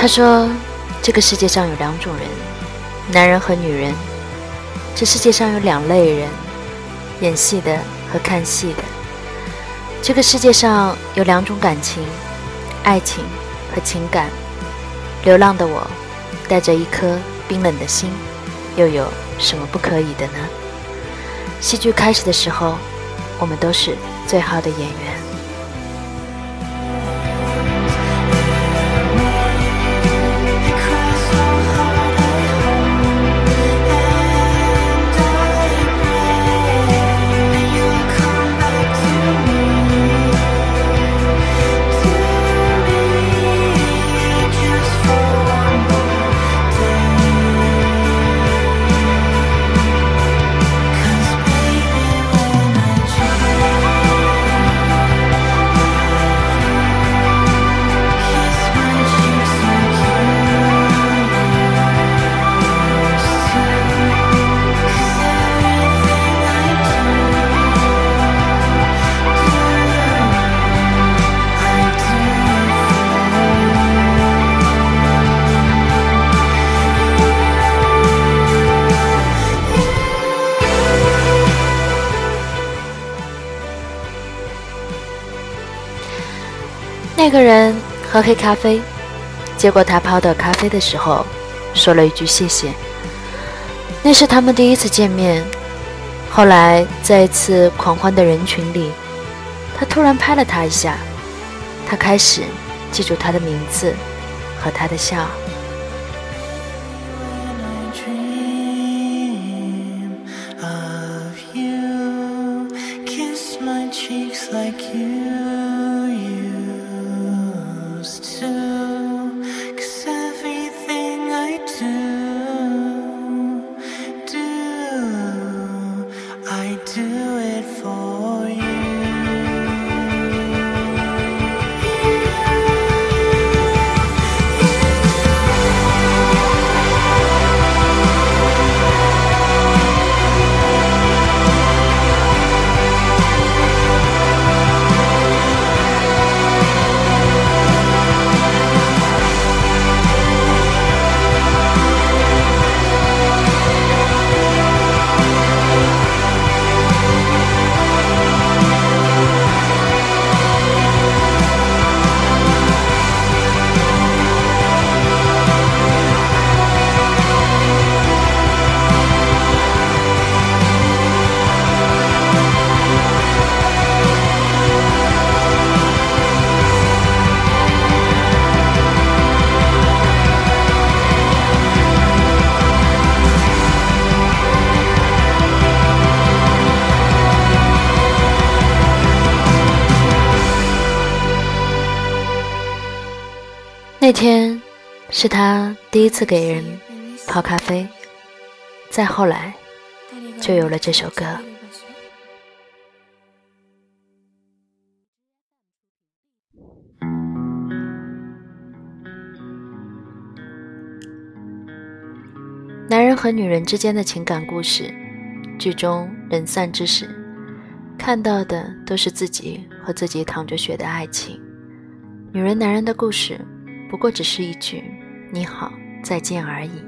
他说：“这个世界上有两种人，男人和女人。这世界上有两类人，演戏的和看戏的。这个世界上有两种感情，爱情和情感。流浪的我，带着一颗冰冷的心，又有什么不可以的呢？戏剧开始的时候，我们都是最好的演员。”那个人喝黑咖啡，结果他泡的咖啡的时候说了一句谢谢。那是他们第一次见面。后来在一次狂欢的人群里，他突然拍了他一下，他开始记住他的名字和他的笑。是他第一次给人泡咖啡，再后来就有了这首歌。男人和女人之间的情感故事，剧中人散之时，看到的都是自己和自己淌着血的爱情。女人、男人的故事，不过只是一句“你好，再见”而已。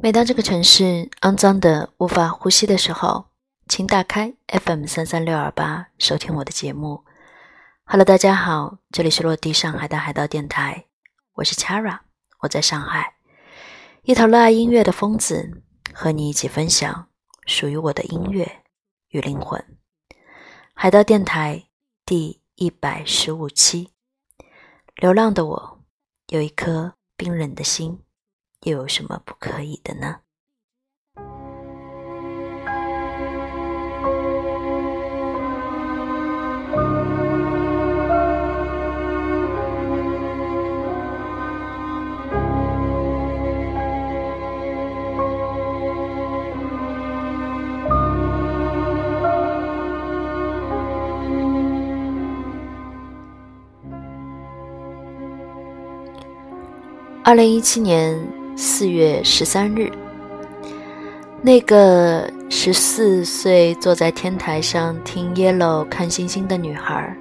每当这个城市肮脏的无法呼吸的时候，请打开 FM 三三六二八收听我的节目。Hello，大家好，这里是落地上海的海盗电台，我是 Chara，我在上海，一头热爱音乐的疯子，和你一起分享属于我的音乐与灵魂。海盗电台第一百十五期，流浪的我有一颗冰冷的心，又有什么不可以的呢？二零一七年四月十三日，那个十四岁坐在天台上听 Yellow 看星星的女孩，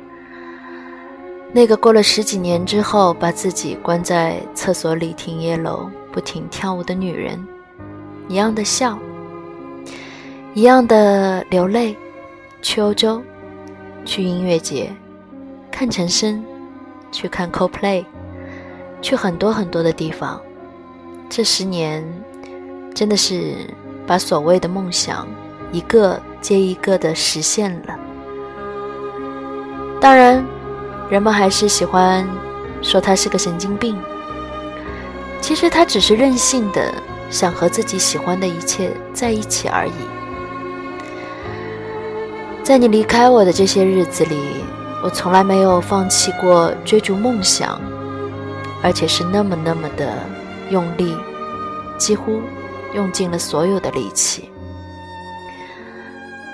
那个过了十几年之后把自己关在厕所里听 Yellow 不停跳舞的女人，一样的笑，一样的流泪，去欧洲，去音乐节，看陈升，去看 CoPlay。去很多很多的地方，这十年真的是把所谓的梦想一个接一个的实现了。当然，人们还是喜欢说他是个神经病。其实他只是任性的想和自己喜欢的一切在一起而已。在你离开我的这些日子里，我从来没有放弃过追逐梦想。而且是那么那么的用力，几乎用尽了所有的力气。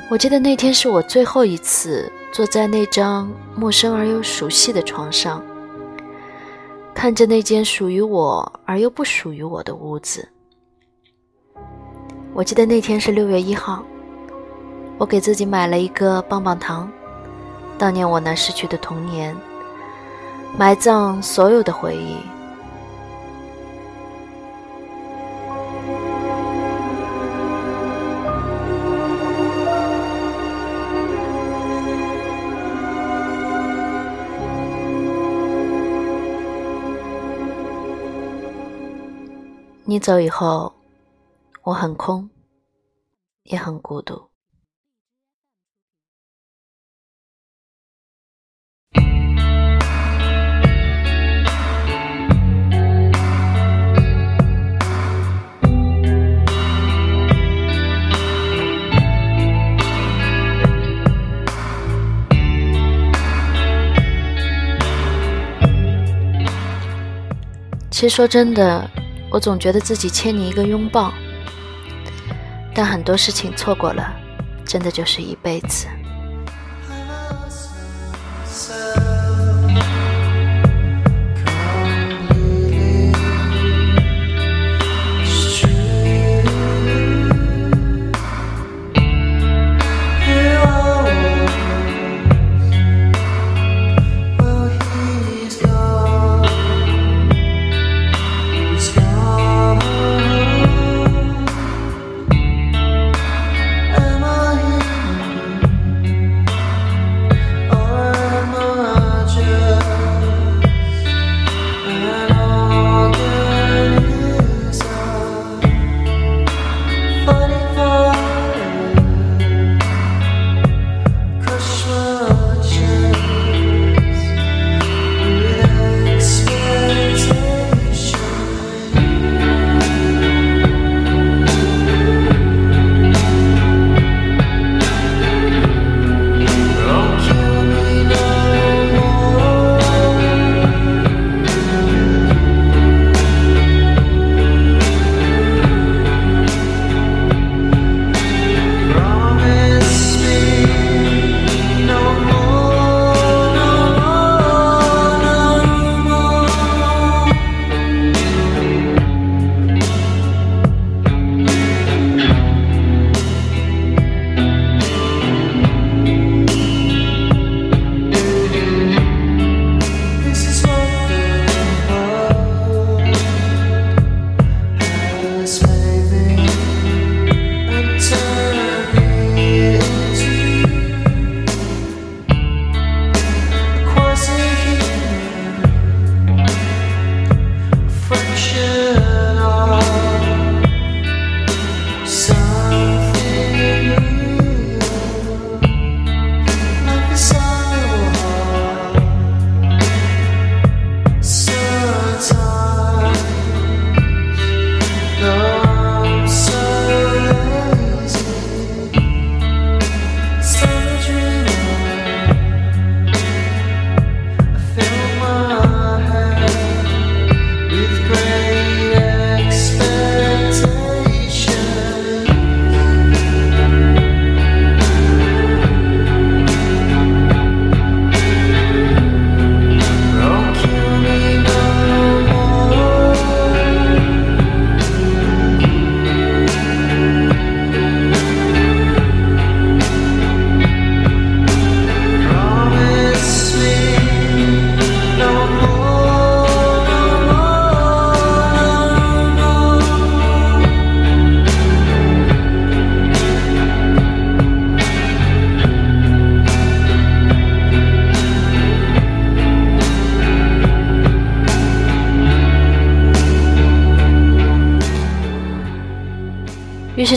我记得那天是我最后一次坐在那张陌生而又熟悉的床上，看着那间属于我而又不属于我的屋子。我记得那天是六月一号，我给自己买了一个棒棒糖，悼念我那逝去的童年。埋葬所有的回忆。你走以后，我很空，也很孤独。其实说真的，我总觉得自己欠你一个拥抱，但很多事情错过了，真的就是一辈子。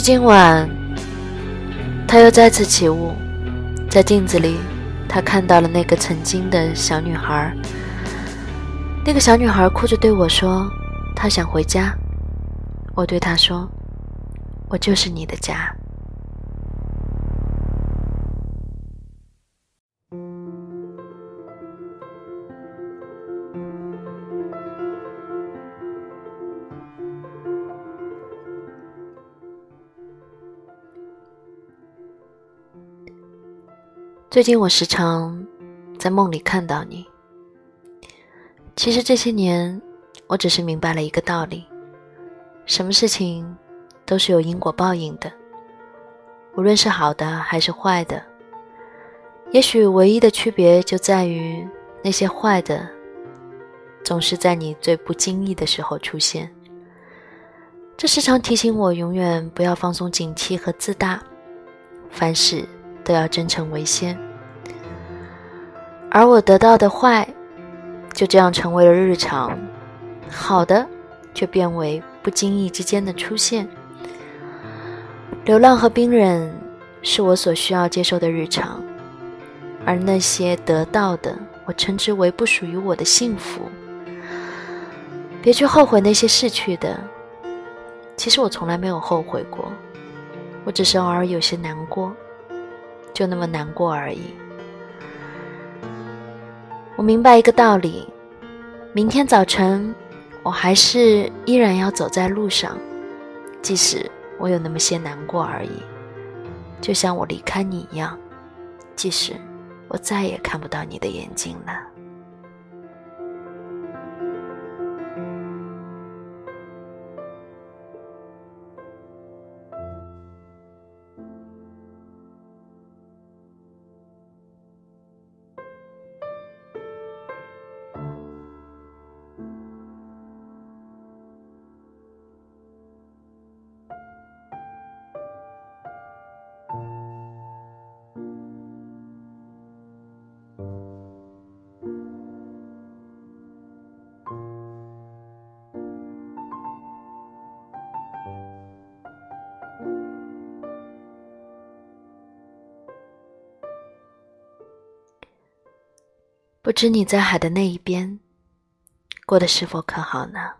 今晚，他又再次起雾，在镜子里，他看到了那个曾经的小女孩。那个小女孩哭着对我说：“她想回家。”我对她说：“我就是你的家。”最近我时常在梦里看到你。其实这些年，我只是明白了一个道理：什么事情都是有因果报应的，无论是好的还是坏的。也许唯一的区别就在于，那些坏的总是在你最不经意的时候出现。这时常提醒我，永远不要放松警惕和自大，凡事都要真诚为先。而我得到的坏，就这样成为了日常；好的，却变为不经意之间的出现。流浪和冰忍是我所需要接受的日常，而那些得到的，我称之为不属于我的幸福。别去后悔那些逝去的，其实我从来没有后悔过，我只是偶尔有些难过，就那么难过而已。我明白一个道理：明天早晨，我还是依然要走在路上，即使我有那么些难过而已。就像我离开你一样，即使我再也看不到你的眼睛了。不知你在海的那一边，过得是否可好呢？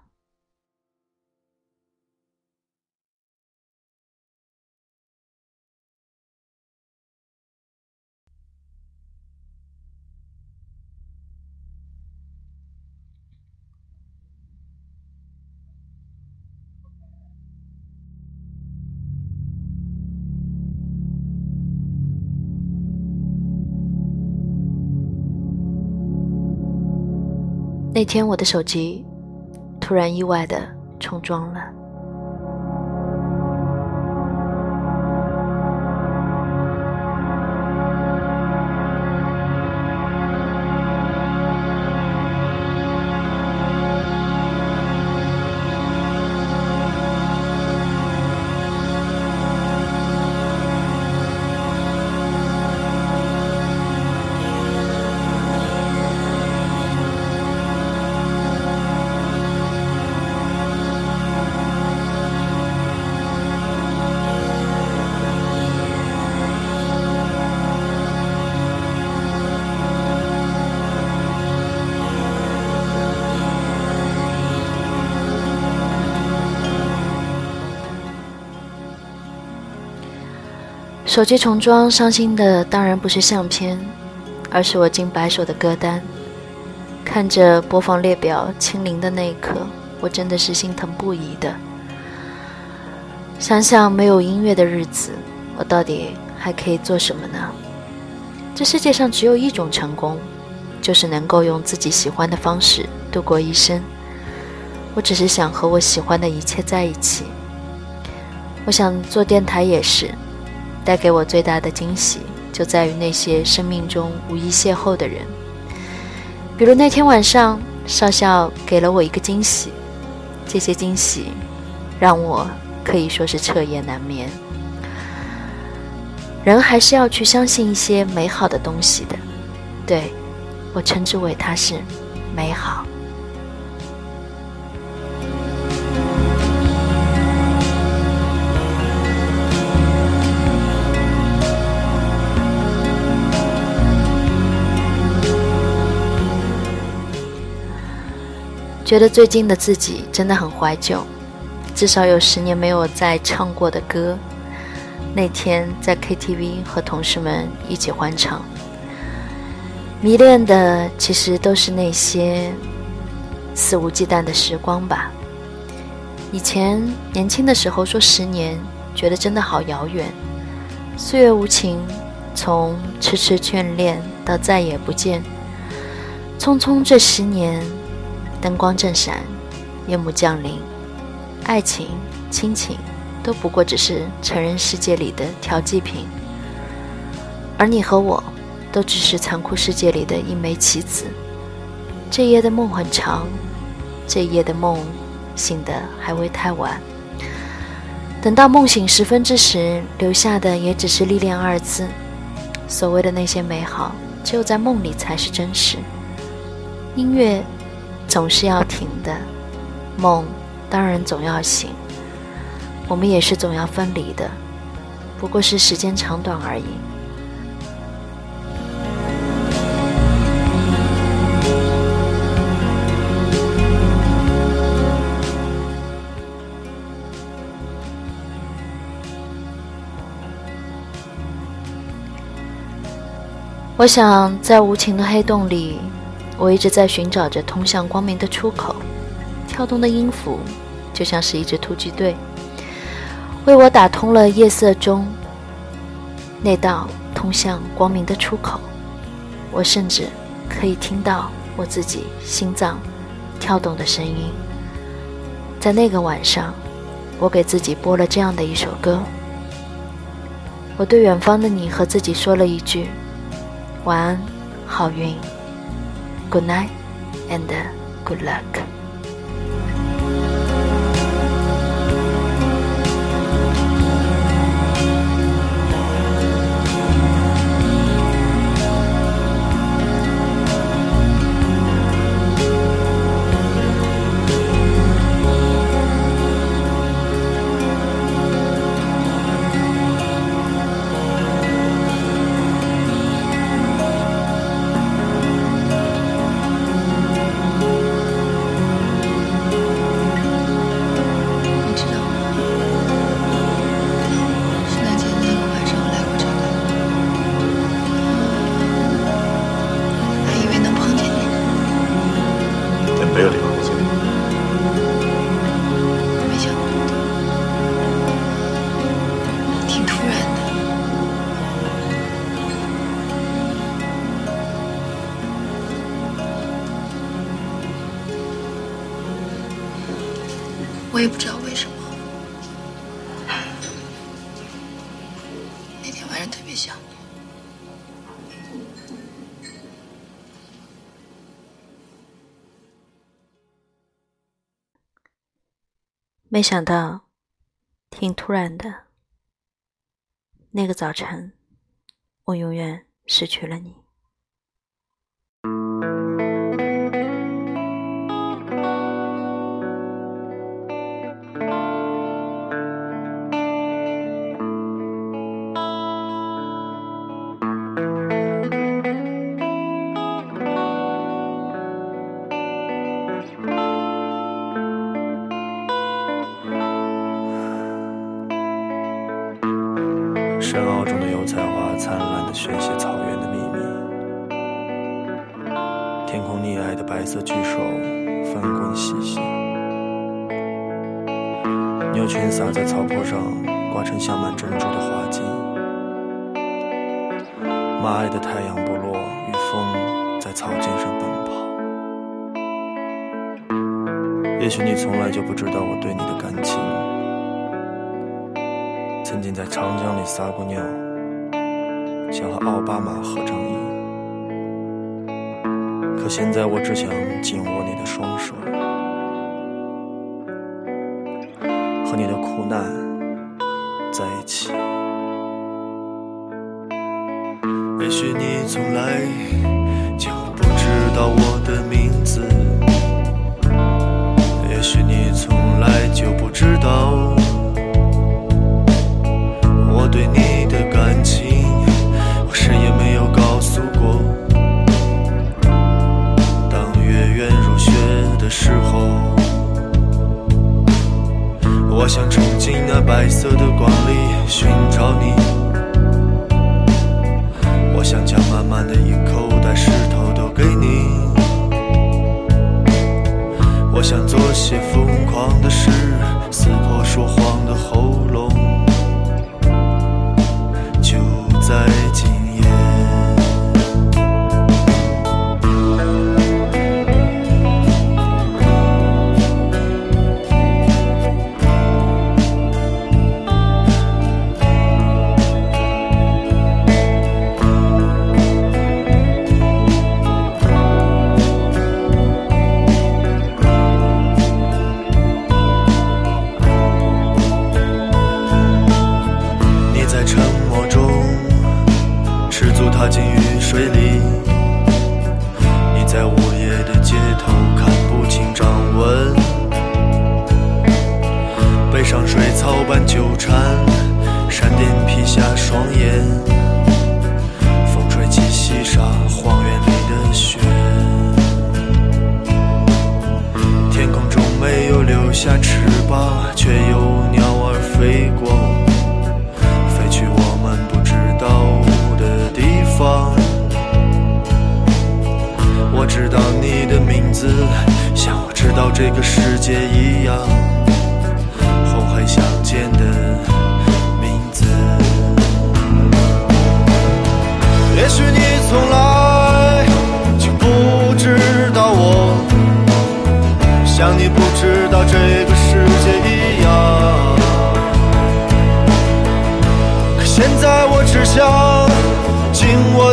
那天，我的手机突然意外的重装了。手机重装，伤心的当然不是相片，而是我近百首的歌单。看着播放列表清零的那一刻，我真的是心疼不已的。想想没有音乐的日子，我到底还可以做什么呢？这世界上只有一种成功，就是能够用自己喜欢的方式度过一生。我只是想和我喜欢的一切在一起。我想做电台也是。带给我最大的惊喜，就在于那些生命中无意邂逅的人。比如那天晚上，少校给了我一个惊喜，这些惊喜让我可以说是彻夜难眠。人还是要去相信一些美好的东西的，对我称之为它是美好。觉得最近的自己真的很怀旧，至少有十年没有再唱过的歌。那天在 KTV 和同事们一起欢唱，迷恋的其实都是那些肆无忌惮的时光吧。以前年轻的时候说十年，觉得真的好遥远。岁月无情，从痴痴眷恋到再也不见，匆匆这十年。灯光正闪，夜幕降临，爱情、亲情都不过只是成人世界里的调剂品，而你和我，都只是残酷世界里的一枚棋子。这夜的梦很长，这夜的梦醒得还未太晚。等到梦醒时分之时，留下的也只是“历练”二字。所谓的那些美好，只有在梦里才是真实。音乐。总是要停的，梦当然总要醒，我们也是总要分离的，不过是时间长短而已。我想在无情的黑洞里。我一直在寻找着通向光明的出口，跳动的音符就像是一支突击队，为我打通了夜色中那道通向光明的出口。我甚至可以听到我自己心脏跳动的声音。在那个晚上，我给自己播了这样的一首歌。我对远方的你和自己说了一句：“晚安，好运。” Good night and uh, good luck. 没想到，挺突然的。那个早晨，我永远失去了你。灿烂的宣泄草原的秘密。天空溺爱的白色巨兽，翻滚嬉戏。牛群洒在草坡上，挂成镶满珍珠的花巾。马爱的太阳部落与风在草尖上奔跑。也许你从来就不知道我对你的感情。曾经在长江里撒过尿，想和奥巴马合张影。可现在我只想紧握你的双手，和你的苦难在一起。也许你从来就不知道我的名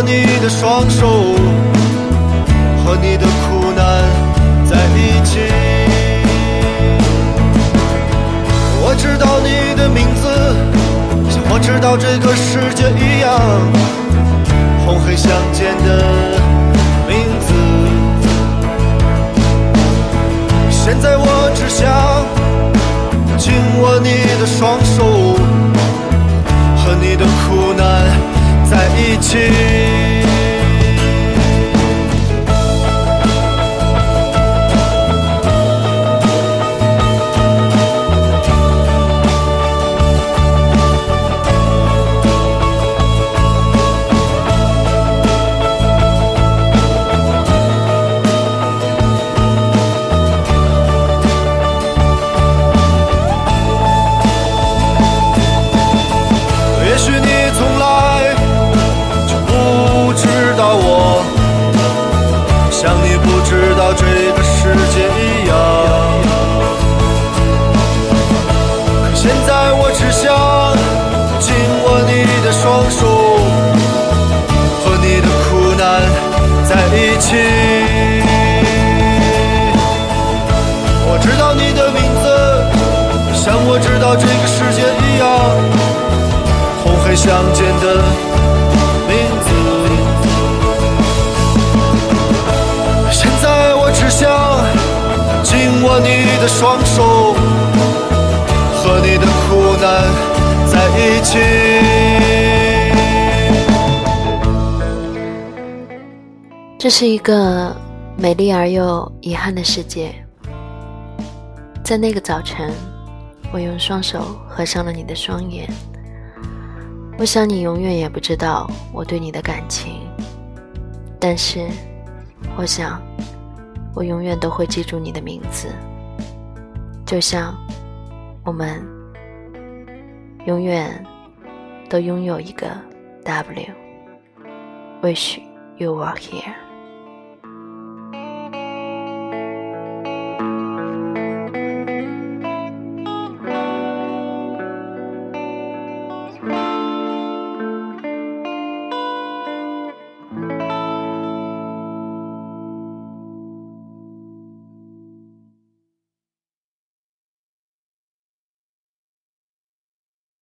你的双手，和你的苦难在一起。我知道你的名字，像我知道这个世界一样，红黑相间的名字。现在我只想紧握你的双手。和你的苦难在一起。相见的名字。现在我只想紧握你的双手，和你的苦难在一起。这是一个美丽而又遗憾的世界。在那个早晨，我用双手合上了你的双眼。我想你永远也不知道我对你的感情，但是，我想，我永远都会记住你的名字，就像我们永远都拥有一个 W。Wish you were here.